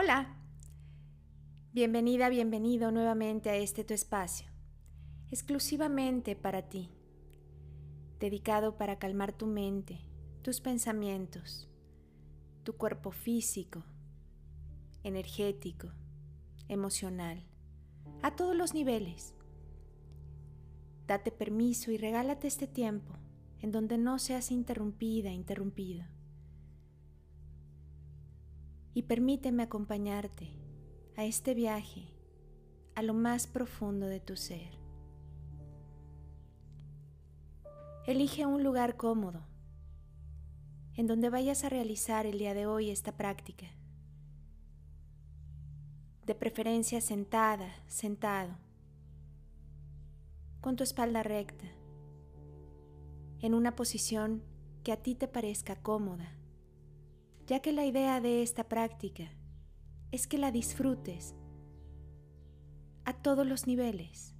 Hola. Bienvenida, bienvenido nuevamente a este tu espacio, exclusivamente para ti, dedicado para calmar tu mente, tus pensamientos, tu cuerpo físico, energético, emocional, a todos los niveles. Date permiso y regálate este tiempo en donde no seas interrumpida, interrumpido. Y permíteme acompañarte a este viaje a lo más profundo de tu ser. Elige un lugar cómodo en donde vayas a realizar el día de hoy esta práctica. De preferencia sentada, sentado, con tu espalda recta, en una posición que a ti te parezca cómoda, ya que la idea de esta práctica es que la disfrutes a todos los niveles.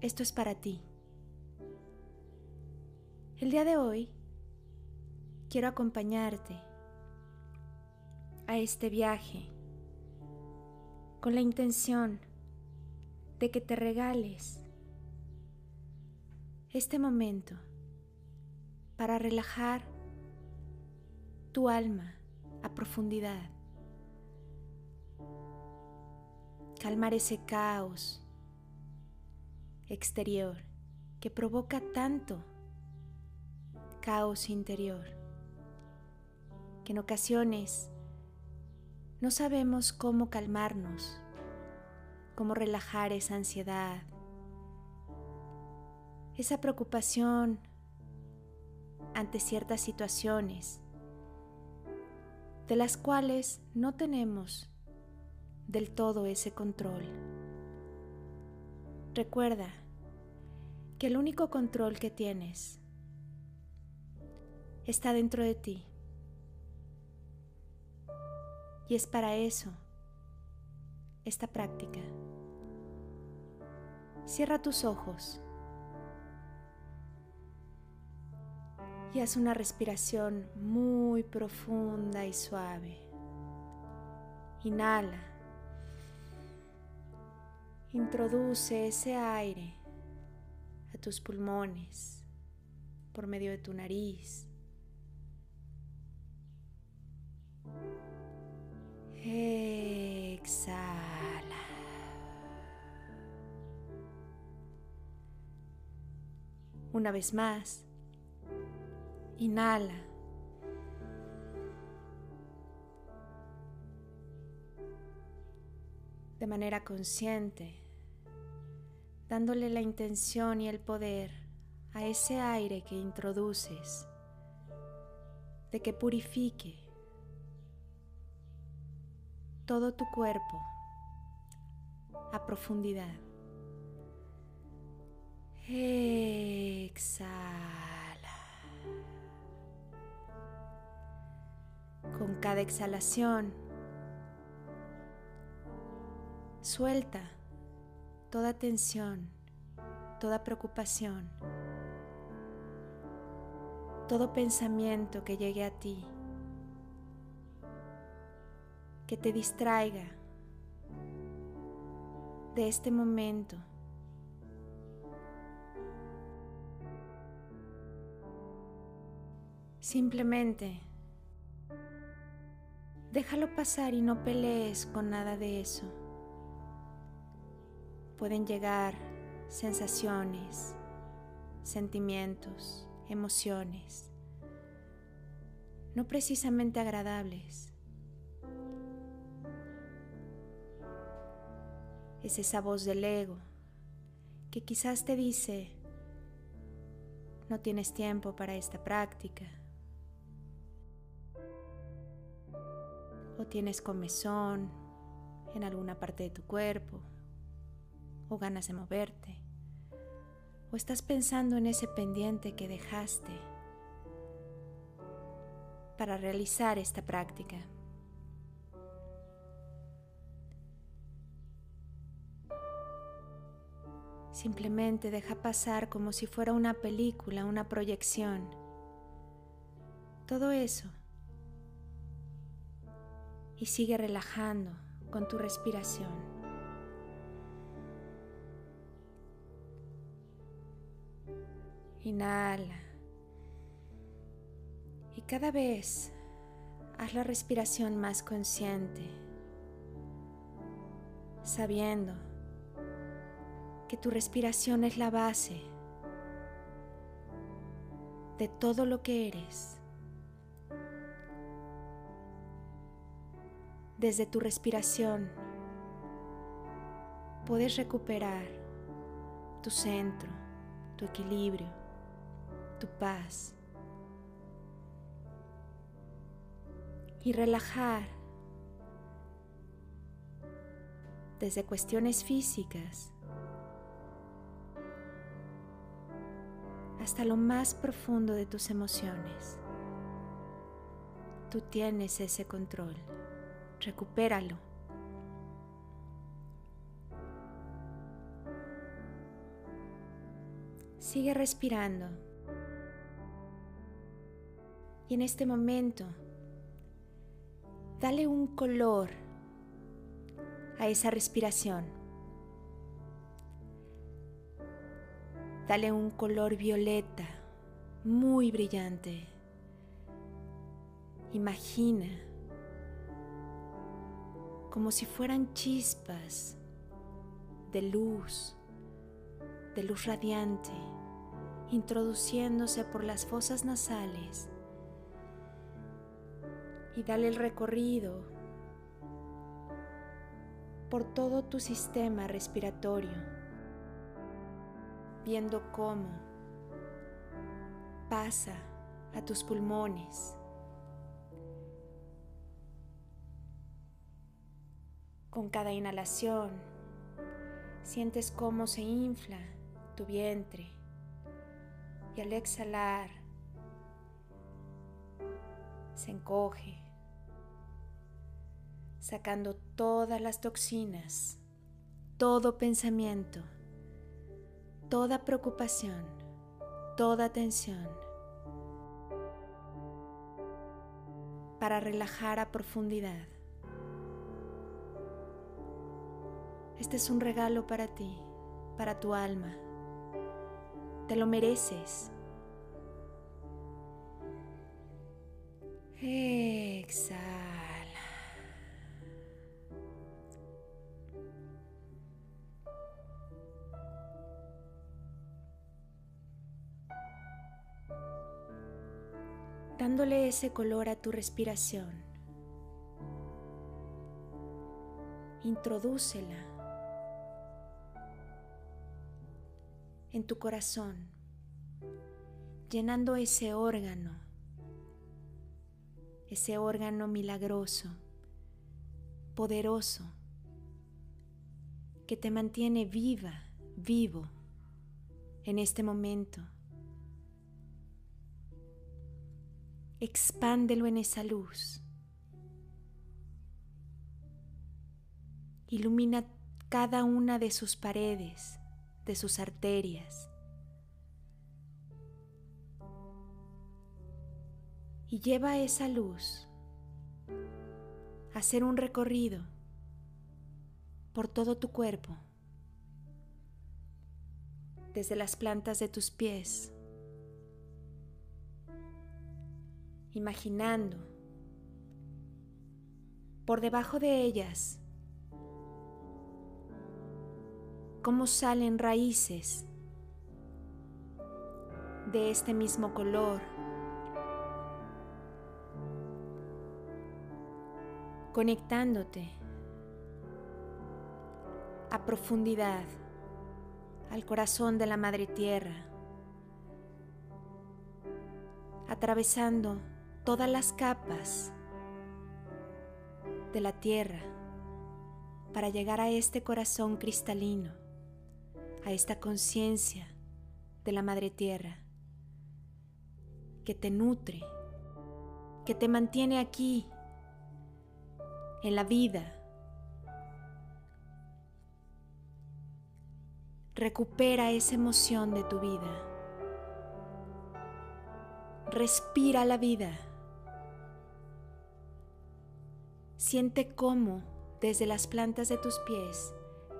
Esto es para ti. El día de hoy quiero acompañarte a este viaje con la intención de que te regales este momento para relajar tu alma a profundidad, calmar ese caos exterior que provoca tanto caos interior, que en ocasiones no sabemos cómo calmarnos, cómo relajar esa ansiedad, esa preocupación ante ciertas situaciones de las cuales no tenemos del todo ese control. Recuerda que el único control que tienes está dentro de ti. Y es para eso esta práctica. Cierra tus ojos y haz una respiración muy profunda y suave. Inhala. Introduce ese aire a tus pulmones por medio de tu nariz. Exhala. Una vez más, inhala. De manera consciente, dándole la intención y el poder a ese aire que introduces, de que purifique todo tu cuerpo a profundidad. Exhala. Con cada exhalación, suelta toda tensión, toda preocupación, todo pensamiento que llegue a ti que te distraiga de este momento. Simplemente déjalo pasar y no pelees con nada de eso. Pueden llegar sensaciones, sentimientos, emociones, no precisamente agradables. es esa voz del ego que quizás te dice, no tienes tiempo para esta práctica, o tienes comezón en alguna parte de tu cuerpo, o ganas de moverte, o estás pensando en ese pendiente que dejaste para realizar esta práctica. Simplemente deja pasar como si fuera una película, una proyección. Todo eso y sigue relajando con tu respiración. Inhala. Y cada vez haz la respiración más consciente, sabiendo que tu respiración es la base de todo lo que eres. Desde tu respiración puedes recuperar tu centro, tu equilibrio, tu paz y relajar desde cuestiones físicas hasta lo más profundo de tus emociones. Tú tienes ese control recupéralo. Sigue respirando. Y en este momento, dale un color a esa respiración. Dale un color violeta, muy brillante. Imagina como si fueran chispas de luz, de luz radiante, introduciéndose por las fosas nasales. Y dale el recorrido por todo tu sistema respiratorio, viendo cómo pasa a tus pulmones Con cada inhalación, sientes cómo se infla tu vientre y al exhalar se encoge, sacando todas las toxinas, todo pensamiento, toda preocupación, toda tensión, para relajar a profundidad. Este es un regalo para ti, para tu alma. Te lo mereces. Exhala. Dándole ese color a tu respiración. Introdúcela tu corazón, llenando ese órgano, ese órgano milagroso, poderoso, que te mantiene viva, vivo en este momento. Expándelo en esa luz. Ilumina cada una de sus paredes, de sus arterias. Y lleva esa luz a hacer un recorrido por todo tu cuerpo, desde las plantas de tus pies, imaginando por debajo de ellas cómo salen raíces de este mismo color. Conectándote a profundidad al corazón de la Madre Tierra, atravesando todas las capas de la Tierra para llegar a este corazón cristalino a esta conciencia de la Madre Tierra que te nutre, que te mantiene aquí, en la vida. Recupera esa emoción de tu vida. Respira la vida. Siente cómo desde las plantas de tus pies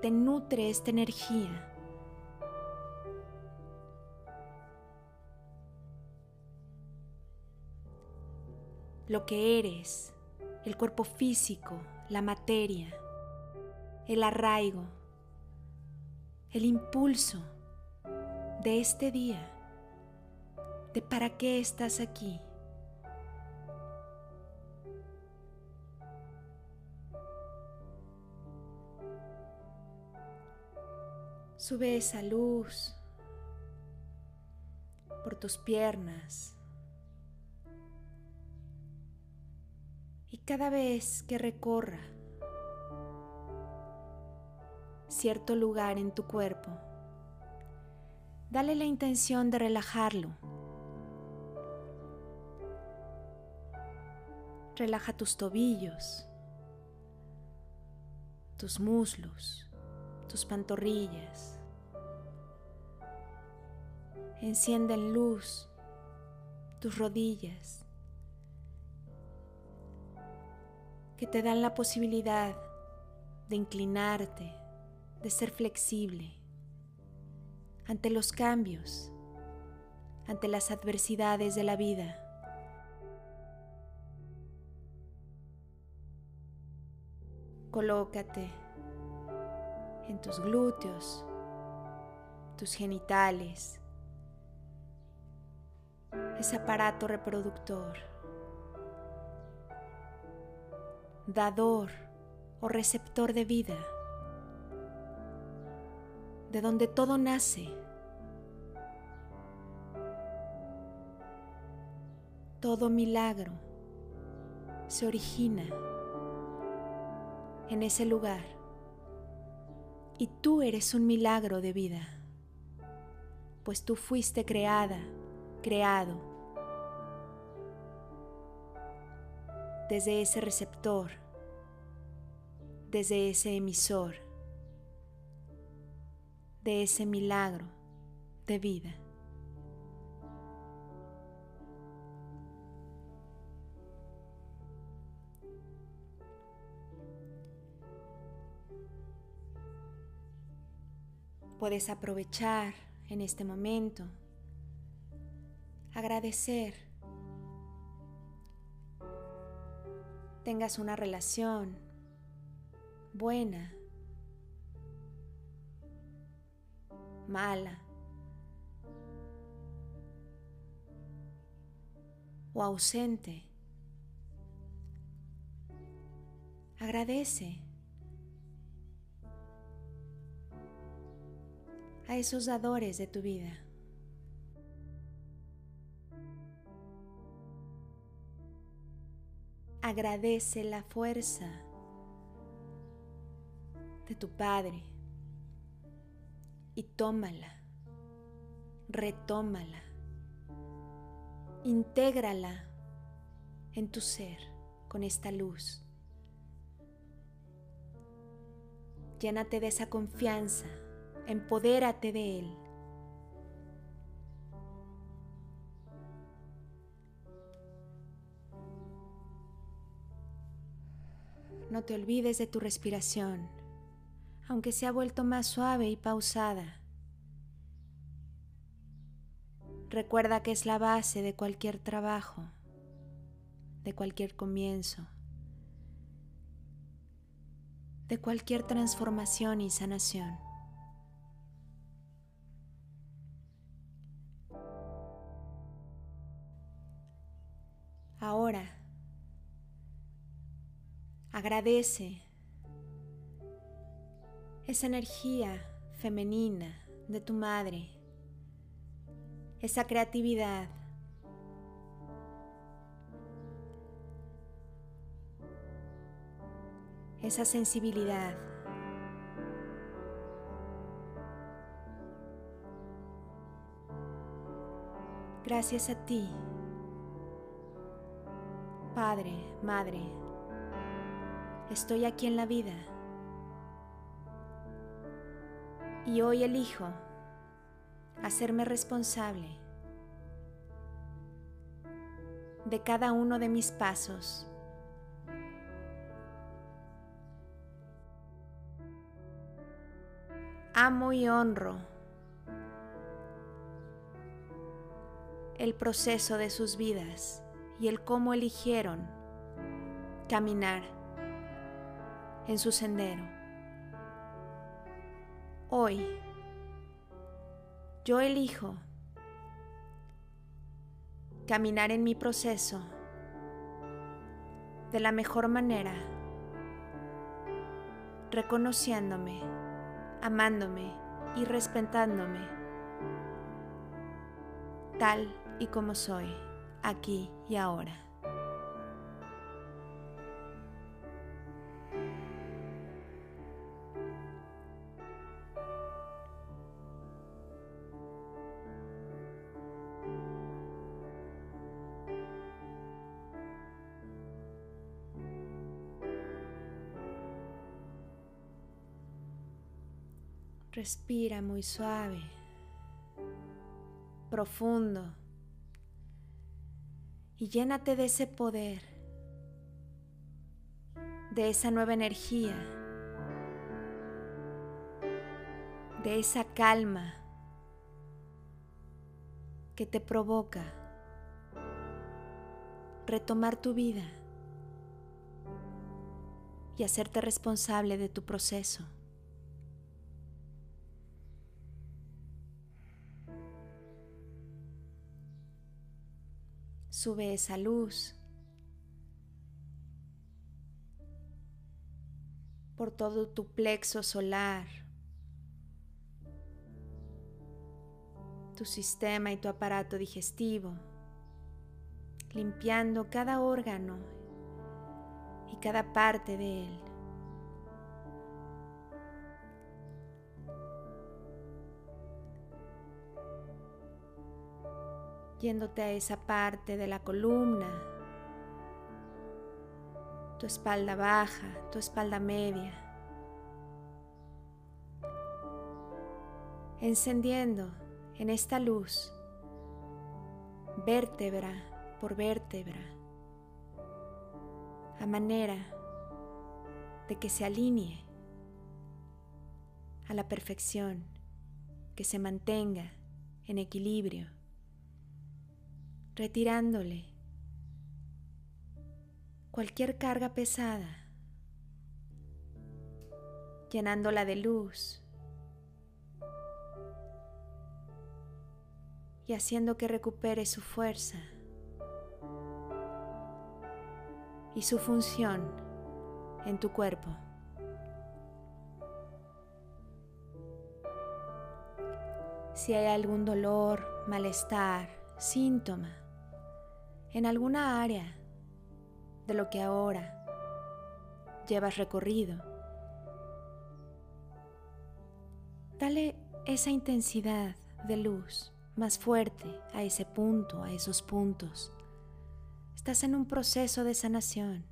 te nutre esta energía. Lo que eres, el cuerpo físico, la materia, el arraigo, el impulso de este día, de para qué estás aquí. Sube esa luz por tus piernas. Cada vez que recorra cierto lugar en tu cuerpo, dale la intención de relajarlo. Relaja tus tobillos, tus muslos, tus pantorrillas, Enciende en luz tus rodillas que te dan la posibilidad de inclinarte, de ser flexible ante los cambios, ante las adversidades de la vida. Colócate en tus glúteos, tus genitales, ese aparato reproductor, dador o receptor de vida, de donde todo nace, todo milagro se origina en ese lugar y tú eres un milagro de vida, pues tú fuiste creada creado desde ese receptor, desde ese emisor, de ese milagro de vida. Puedes aprovechar en este momento agradecer. Tengas una relación buena, mala o ausente. Agradece a esos dadores de tu vida. Agradece la fuerza de tu Padre y tómala, retómala, intégrala en tu ser con esta luz. Llénate de esa confianza, empodérate de Él. No te olvides de tu respiración, aunque se ha vuelto más suave y pausada. Recuerda que es la base de cualquier trabajo, de cualquier comienzo, de cualquier transformación y sanación. Ahora, Agradece esa energía femenina de tu madre, esa creatividad. esa sensibilidad. Gracias a ti, Padre, Madre, Estoy aquí en la vida. Y hoy elijo hacerme responsable de cada uno de mis pasos. Amo y honro el proceso de sus vidas y el cómo eligieron caminar en su sendero. Hoy yo elijo caminar en mi proceso de la mejor manera, reconociéndome, amándome y respetándome tal y como soy, aquí y ahora. Respira muy suave, profundo y llénate de ese poder, de esa nueva energía, de esa calma que te provoca retomar tu vida y hacerte responsable de tu proceso. Sube esa luz por todo tu plexo solar, tu sistema y tu aparato digestivo, limpiando cada órgano y cada parte de él. Yéndote a esa parte de la columna, tu espalda baja, tu espalda media, encendiendo en esta luz vértebra por vértebra, a manera de que se alinee a la perfección, que se mantenga en equilibrio retirándole cualquier carga pesada, llenándola de luz y haciendo que recupere su fuerza y su función en tu cuerpo. Si hay algún dolor, malestar, síntoma, en alguna área de lo que ahora llevas recorrido. Dale esa intensidad de luz más fuerte a ese punto, a esos puntos. Estás en un proceso de sanación.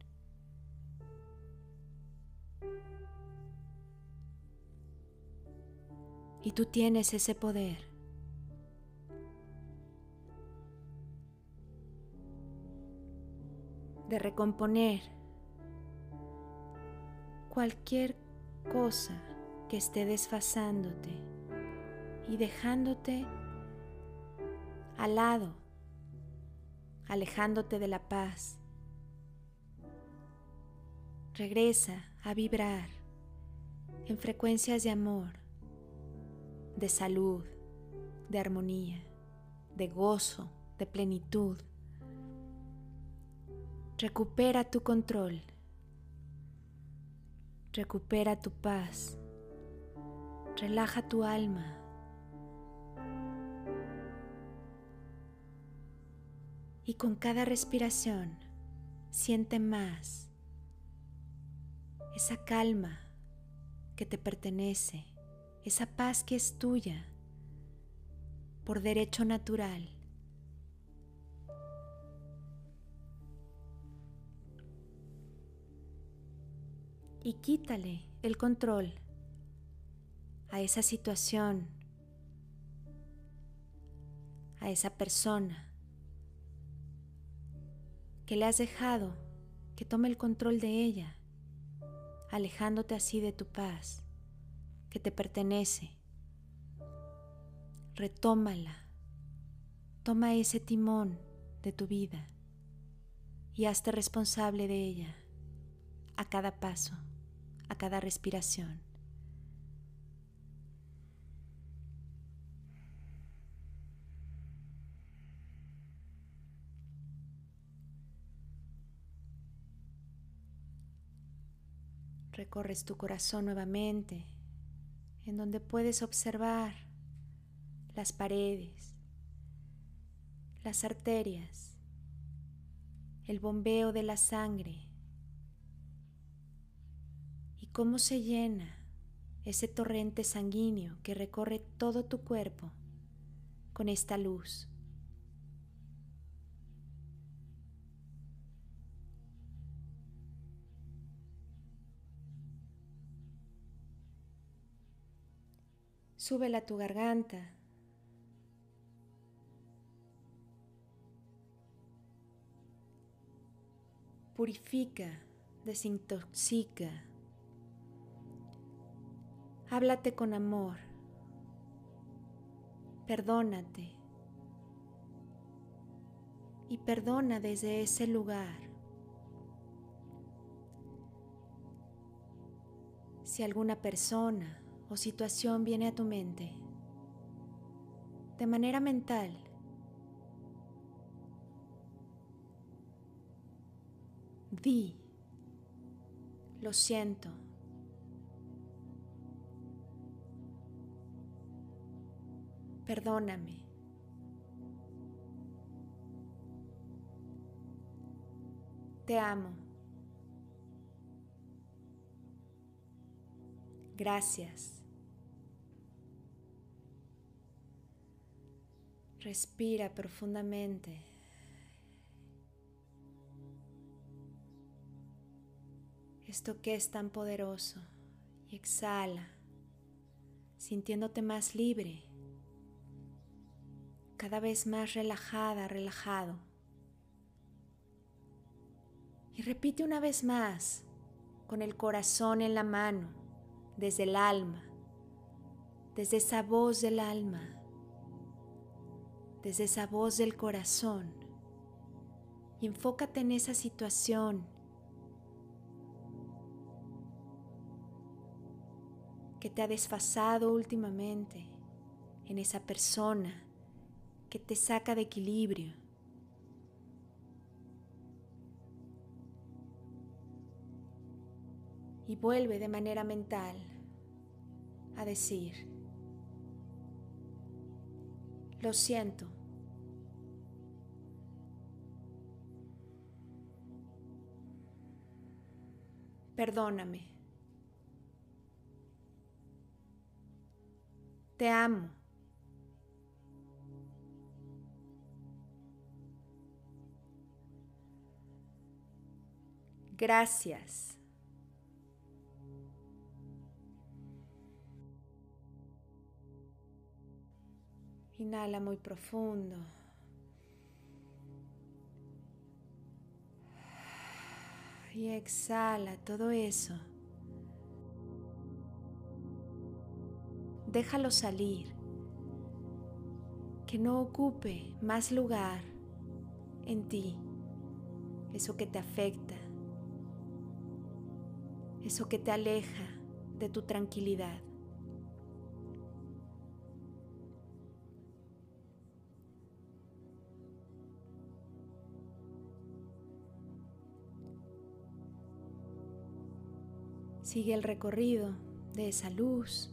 Y tú tienes ese poder. De recomponer cualquier cosa que esté desfasándote y dejándote al lado, alejándote de la paz. Regresa a vibrar en frecuencias de amor, de salud, de armonía, de gozo, de plenitud. Recupera tu control. Recupera tu paz. Relaja tu alma. Y con cada respiración siente más esa calma que te pertenece, esa paz que es tuya por derecho natural. Y quítale el control a esa situación, a esa persona que le has dejado que tome el control de ella, alejándote así de tu paz, que te pertenece. Retómala. Toma ese timón de tu vida y hazte responsable de ella a cada paso, a cada respiración. Recorres tu corazón nuevamente, en donde puedes observar las paredes, las arterias, el bombeo de la sangre cómo se llena ese torrente sanguíneo que recorre todo tu cuerpo con esta luz. Súbela a tu garganta. Purifica, desintoxica. Háblate con amor. Perdónate. Y perdona desde ese lugar. Si alguna persona o situación viene a tu mente, de manera mental, di, lo siento. Perdóname. Te amo. Gracias. Respira profundamente. Esto que es tan poderoso y exhala, sintiéndote más libre, cada vez más relajada, relajado. Y repite una vez más, con el corazón en la mano, desde el alma, desde esa voz del alma desde esa voz del corazón. Y enfócate en esa situación. que te ha desfasado últimamente, en esa persona que te saca de equilibrio. Y vuelve de manera mental a decir, lo siento. Perdóname. Te amo. Gracias. Inhala muy profundo. Y exhala todo eso. Déjalo salir. Que no ocupe más lugar en ti. Eso que te afecta. Eso que te aleja de tu tranquilidad. Sigue el recorrido de esa luz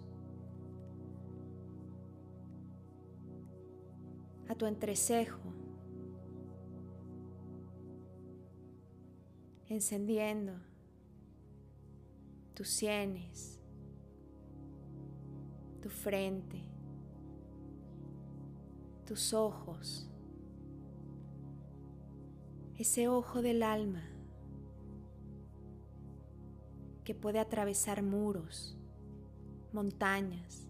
a tu entrecejo, encendiendo tus sienes, tu frente, tus ojos, ese ojo del alma que puede atravesar muros, montañas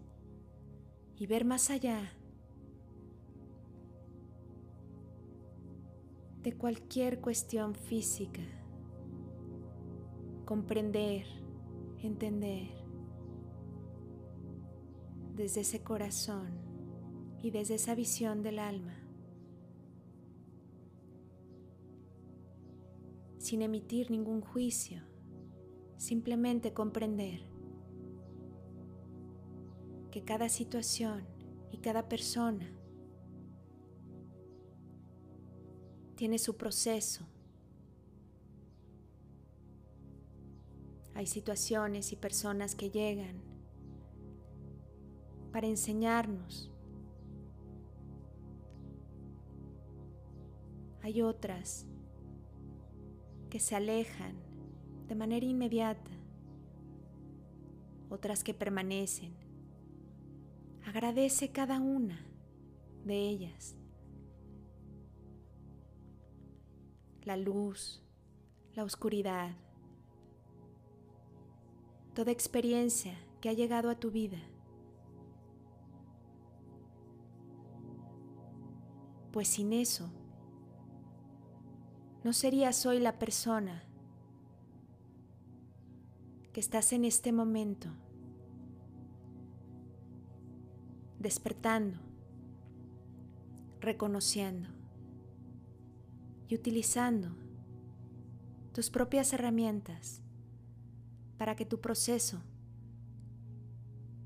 y ver más allá de cualquier cuestión física, comprender, entender desde ese corazón y desde esa visión del alma, sin emitir ningún juicio, simplemente comprender que cada situación y cada persona tiene su proceso. Hay situaciones y personas que llegan para enseñarnos. Hay otras que se alejan de manera inmediata, otras que permanecen Agradece cada una de ellas. La luz, la oscuridad, toda experiencia que ha llegado a tu vida. Pues sin eso, no serías hoy la persona que estás en este momento despertando, reconociendo y utilizando tus propias herramientas para que tu proceso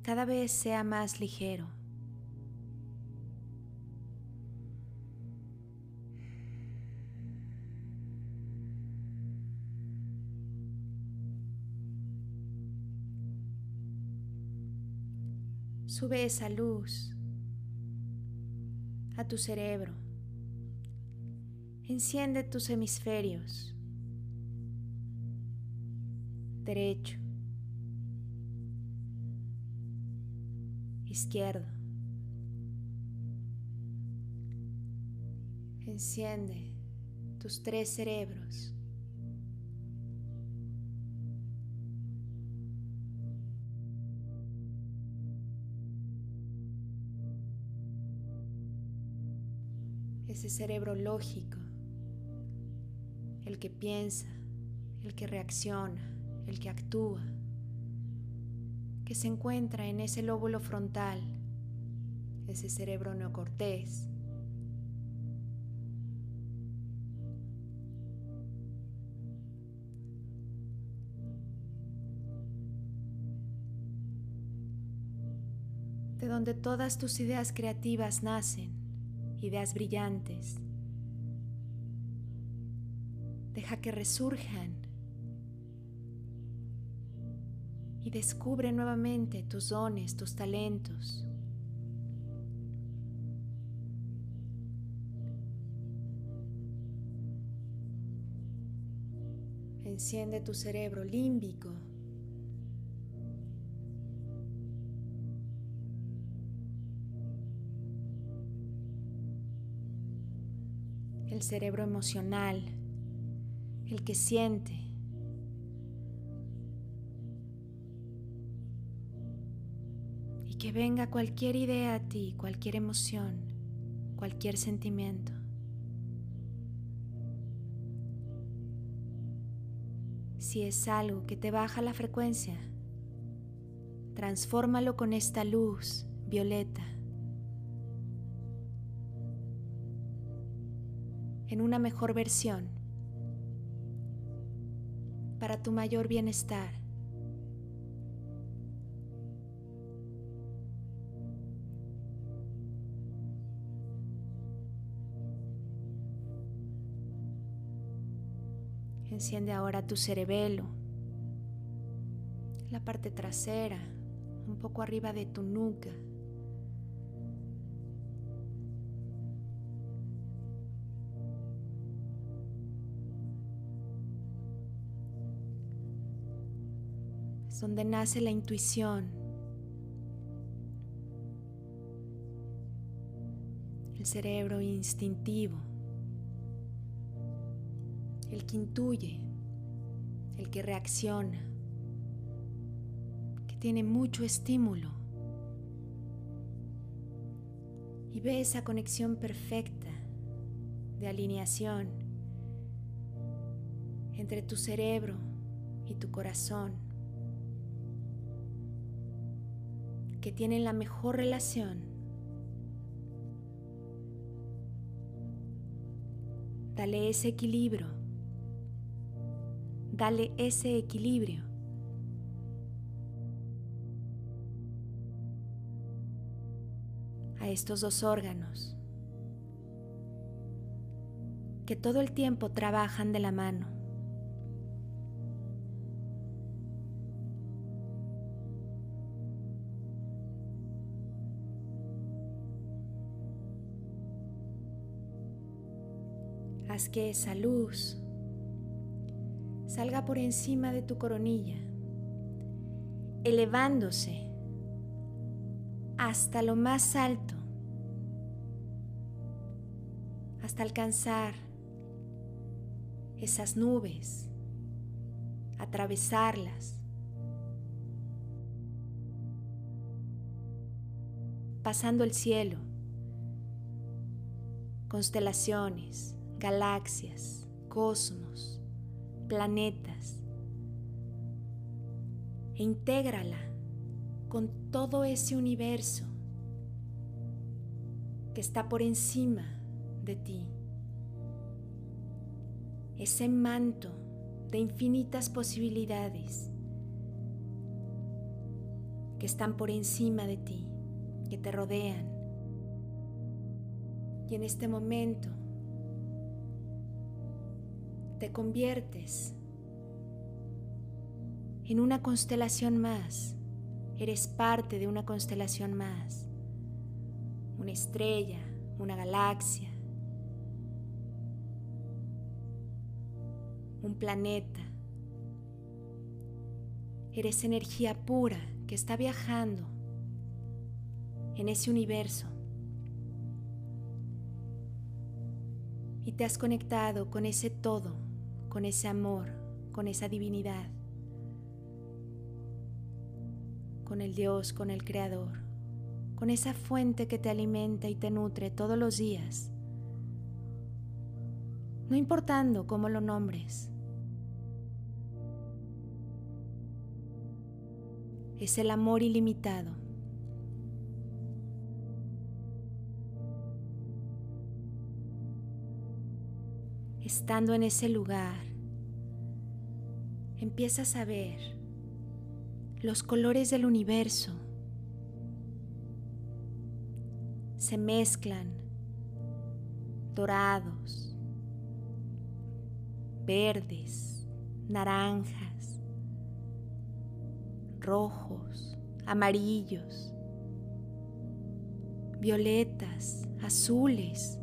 cada vez sea más ligero. Sube esa luz a tu cerebro. Enciende tus hemisferios. Derecho. Izquierdo. Enciende tus tres cerebros. ese cerebro lógico, el que piensa, el que reacciona, el que actúa, que se encuentra en ese lóbulo frontal, ese cerebro neocortés. de donde todas tus ideas creativas nacen ideas brillantes. Deja que resurjan y descubre nuevamente tus dones, tus talentos. Enciende tu cerebro límbico el cerebro emocional, el que siente. Que venga cualquier idea a ti, cualquier emoción, cualquier sentimiento. Si es algo que te baja la frecuencia, transfórmalo con esta luz violeta en una mejor versión para tu mayor bienestar. Enciende ahora tu cerebelo, la parte trasera, un poco arriba de tu nuca. donde nace la intuición, el cerebro instintivo, que intuye, el que reacciona, que tiene mucho estímulo y ve esa conexión perfecta de alineación entre tu cerebro y tu corazón que tienen la mejor relación. Dale ese equilibrio. Dale ese equilibrio. a estos dos órganos que todo el tiempo trabajan de la mano. Haz que esa luz salga por encima de tu coronilla, elevándose hasta lo más alto, hasta alcanzar esas nubes, atravesarlas, pasando el cielo, constelaciones, galaxias, cosmos, planetas, e intégrala con todo ese universo que está por encima de ti ese manto de infinitas posibilidades que están por encima de ti, que te rodean. Y en este momento te conviertes en una constelación más. Eres parte de una constelación más. Una estrella, una galaxia, un planeta. Eres energía pura que está viajando en ese universo. Y te has conectado con ese todo, con ese amor, con esa divinidad, con el Dios, con el Creador, con esa fuente que te alimenta y te nutre todos los días, no importando cómo lo nombres. es el amor ilimitado. Estando en ese lugar, empiezas a ver los colores del universo. Se mezclan dorados, verdes, naranjas, rojos, amarillos, violetas, azules.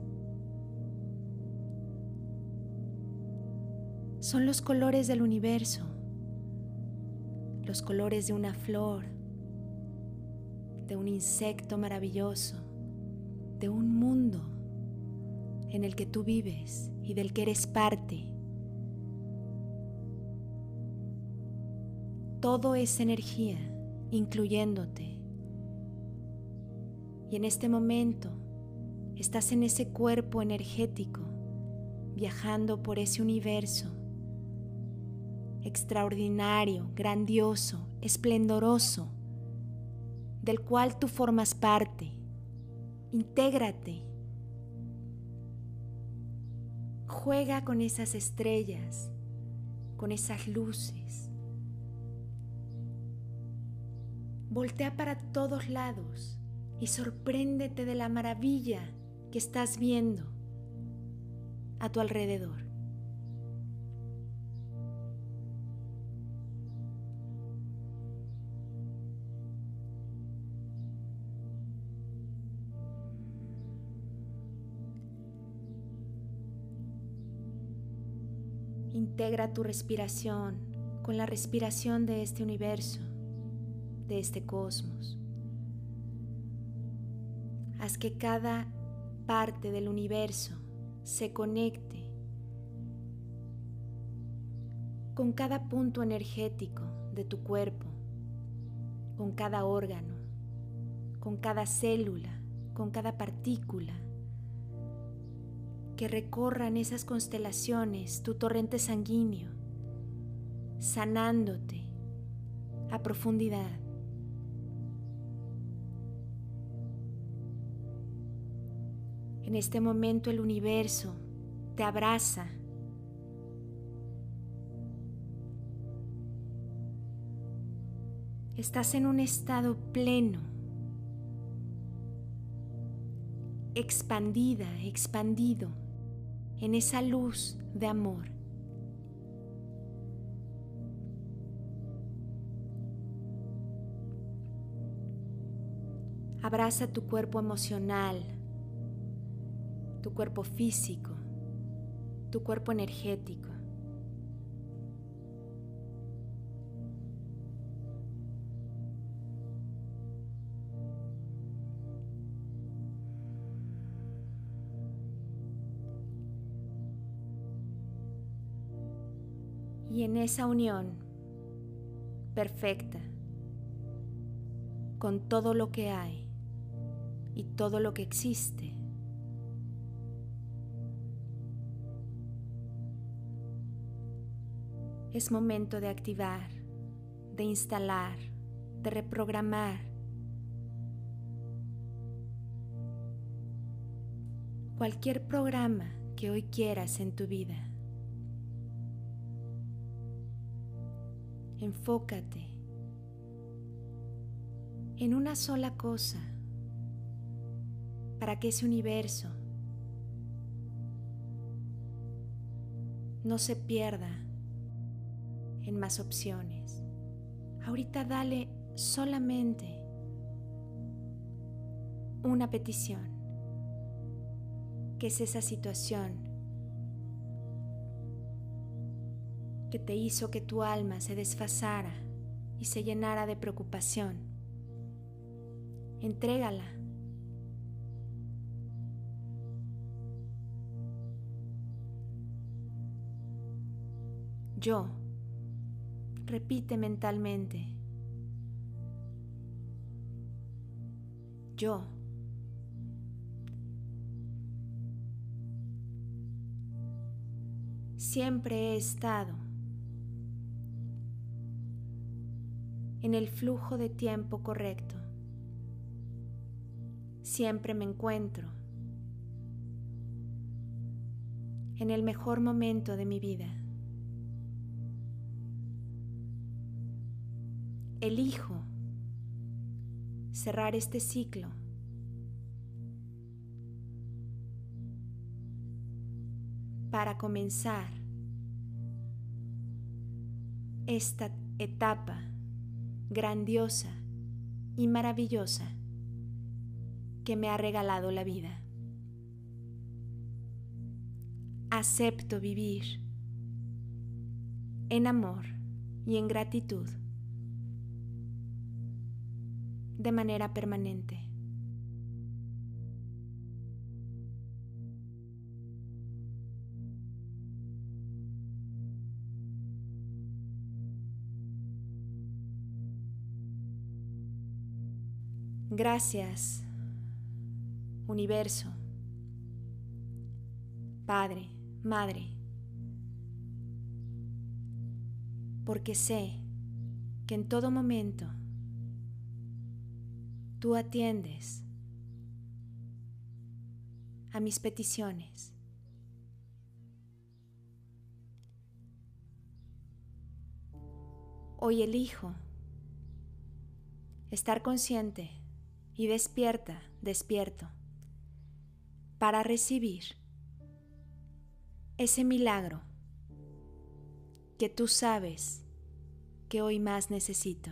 Son los colores del universo, los colores de una flor, de un insecto maravilloso, de un mundo en el que tú vives y del que eres parte. Todo es energía, incluyéndote. Y en este momento estás en ese cuerpo energético, viajando por ese universo extraordinario, grandioso, esplendoroso, del cual tú formas parte. Intégrate. Juega con esas estrellas, con esas luces. Voltea para todos lados y sorpréndete de la maravilla que estás viendo a tu alrededor. Integra tu respiración con la respiración de este universo de este cosmos. Haz que cada parte del universo se conecte con cada punto energético de tu cuerpo, con cada órgano, con cada célula, con cada partícula, que recorran esas constelaciones tu torrente sanguíneo, sanándote a profundidad. En este momento el universo te abraza. Estás en un estado pleno, expandida, expandido en esa luz de amor. Abraza tu cuerpo emocional, tu cuerpo físico, tu cuerpo energético. En esa unión perfecta con todo lo que hay, y todo lo que existe. Es momento de activar, de instalar, de reprogramar. Cualquier programa que hoy quieras en tu vida. Enfócate en una sola cosa para que ese universo no se pierda en más opciones. Ahorita dale solamente una petición, que es esa situación que te hizo que tu alma se desfasara y se llenara de preocupación. Entrégala yo. Repite mentalmente. Yo. Siempre he estado en el flujo de tiempo correcto. Siempre me encuentro en el mejor momento de mi vida. elijo cerrar este ciclo. para comenzar esta etapa grandiosa y maravillosa que me ha regalado la vida. Acepto vivir en amor y en gratitud de manera permanente. Gracias, universo, Padre, Madre, porque sé que en todo momento tú atiendes a mis peticiones. Hoy elijo estar consciente y despierta, despierto, para recibir ese milagro que tú sabes que hoy más necesito.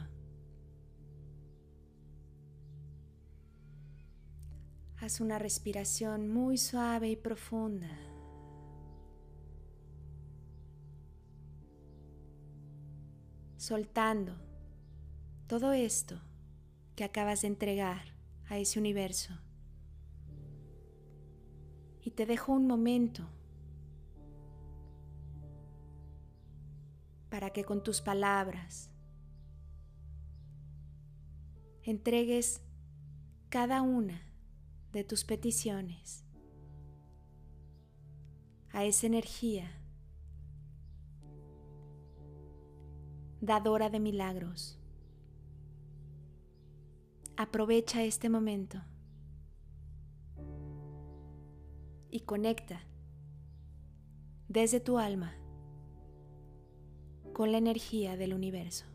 Haz una respiración muy suave y profunda. Soltando todo esto que acabas de entregar a ese universo. Y te dejo un momento para que con tus palabras entregues cada una de tus peticiones a esa energía dadora de milagros. Aprovecha este momento y conecta desde tu alma con la energía del universo.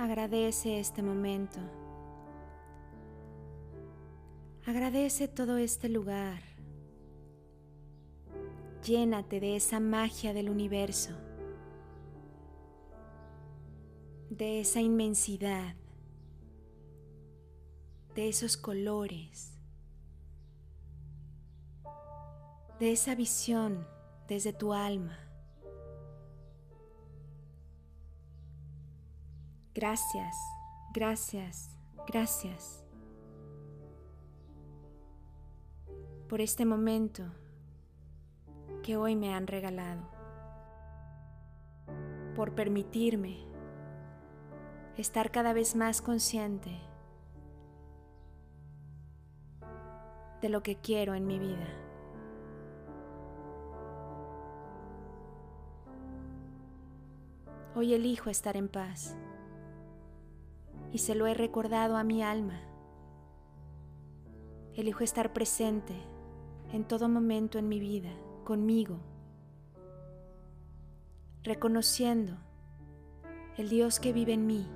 Agradece este momento. Agradece todo este lugar. Llénate de esa magia del universo, de esa inmensidad, de esos colores, de esa visión desde tu alma. Gracias, gracias, gracias por este momento que hoy me han regalado, por permitirme estar cada vez más consciente de lo que quiero en mi vida. Hoy elijo estar en paz y se lo he recordado a mi alma. Elijo estar presente en todo momento en mi vida, conmigo, reconociendo el Dios que vive en mí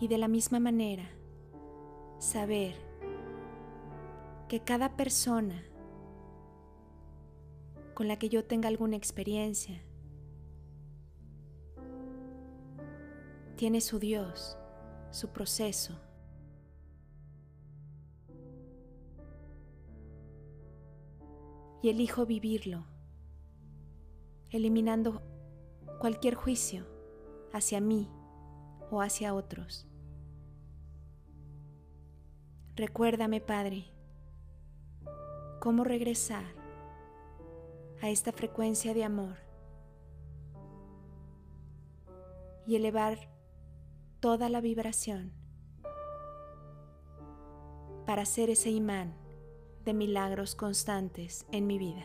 y de la misma manera saber que cada persona con la que yo tenga alguna experiencia tiene su Dios, su proceso. Y elijo vivirlo, eliminando cualquier juicio hacia mí o hacia otros. Recuérdame, Padre, cómo regresar a esta frecuencia de amor y elevar toda la vibración para ser ese imán de milagros constantes en mi vida.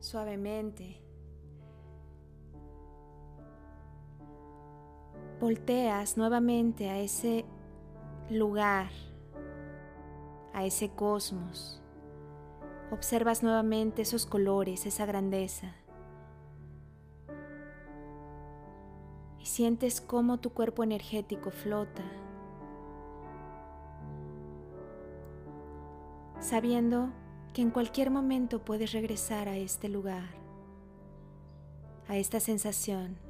Suavemente volteas nuevamente a ese lugar, a ese cosmos. Observas nuevamente esos colores, esa grandeza. Y sientes cómo tu cuerpo energético flota, sabiendo que en cualquier momento puedes regresar a este lugar, a esta sensación.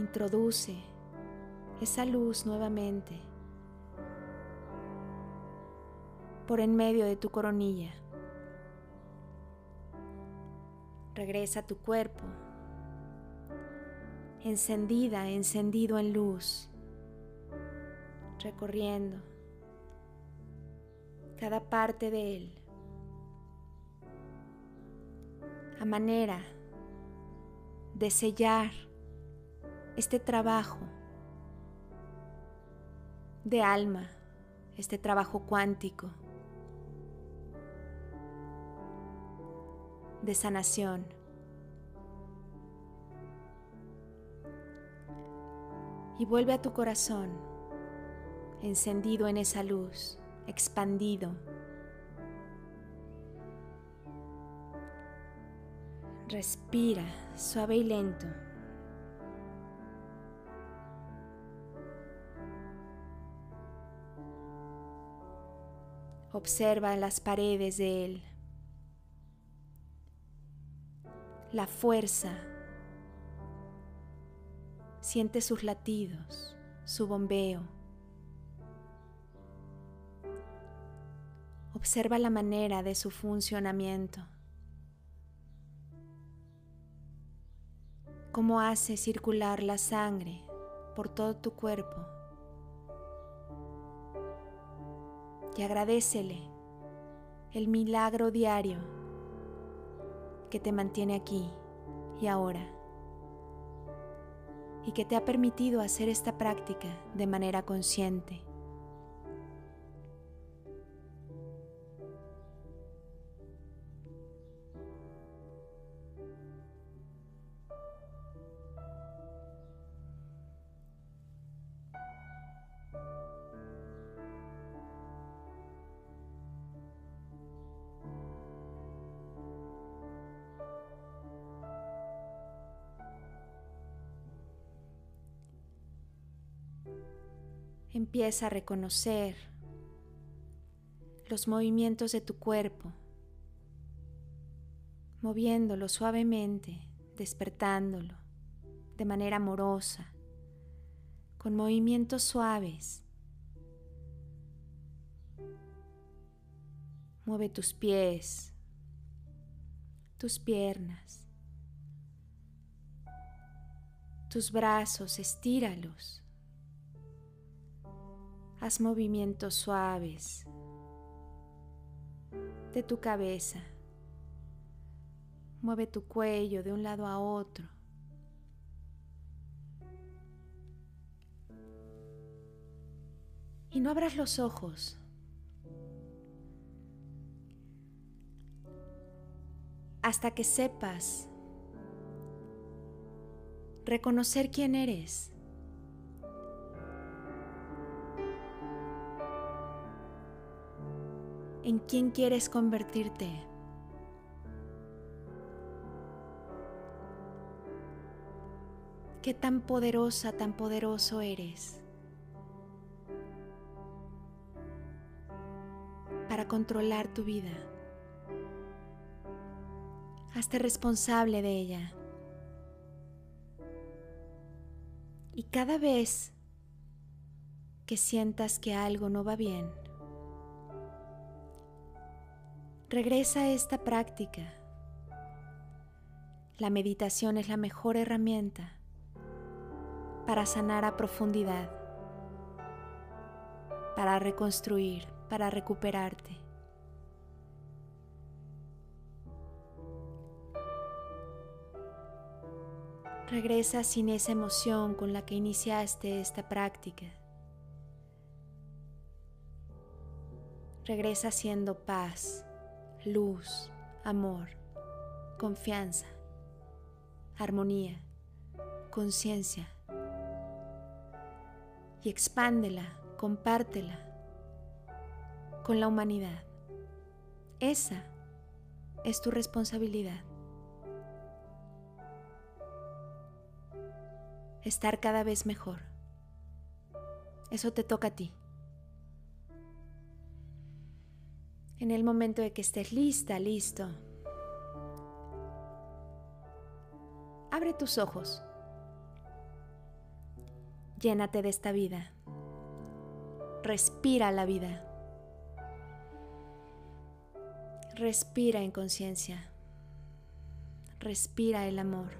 Introduce esa luz nuevamente por en medio de tu coronilla. Regresa a tu cuerpo, encendida, encendido en luz, recorriendo cada parte de él, a manera de sellar este trabajo de alma, este trabajo cuántico de sanación. Y vuelve a tu corazón, encendido en esa luz, expandido. Respira suave y lento. Observa las paredes de él. La fuerza. Siente sus latidos, su bombeo. Observa la manera de su funcionamiento. Cómo hace circular la sangre por todo tu cuerpo. Y agradecele el milagro diario que te mantiene aquí y ahora y que te ha permitido hacer esta práctica de manera consciente. Empieza a reconocer los movimientos de tu cuerpo, moviéndolo suavemente, despertándolo de manera amorosa, con movimientos suaves. Mueve tus pies, tus piernas, tus brazos, estíralos. Haz movimientos suaves de tu cabeza. Mueve tu cuello de un lado a otro. Y no abras los ojos. Hasta que sepas reconocer quién eres. En quién quieres convertirte. ¿Qué tan poderosa, tan poderoso eres? Para controlar tu vida. Hazte responsable de ella. Y cada vez que sientas que algo no va bien, Regresa a esta práctica. La meditación es la mejor herramienta para sanar a profundidad, para reconstruir, para recuperarte. Regresa sin esa emoción con la que iniciaste esta práctica. Regresa siendo paz luz, amor, confianza, armonía, conciencia. Y expándela, compártela con la humanidad. Esa es tu responsabilidad. Estar cada vez mejor. Eso te toca a ti. En el momento de que estés lista, listo, abre tus ojos. Llénate de esta vida. Respira la vida. Respira en conciencia. respira el amor.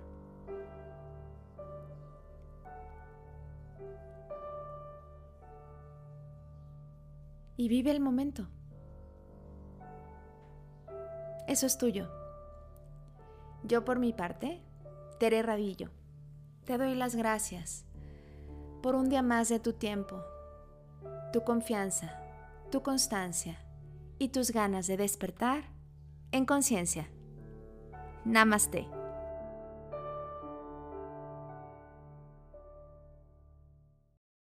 Y vive el momento. Eso es tuyo. Yo por mi parte, Tere Radillo, te doy las gracias por un día más de tu tiempo, tu confianza, tu constancia y tus ganas de despertar en conciencia. Namaste.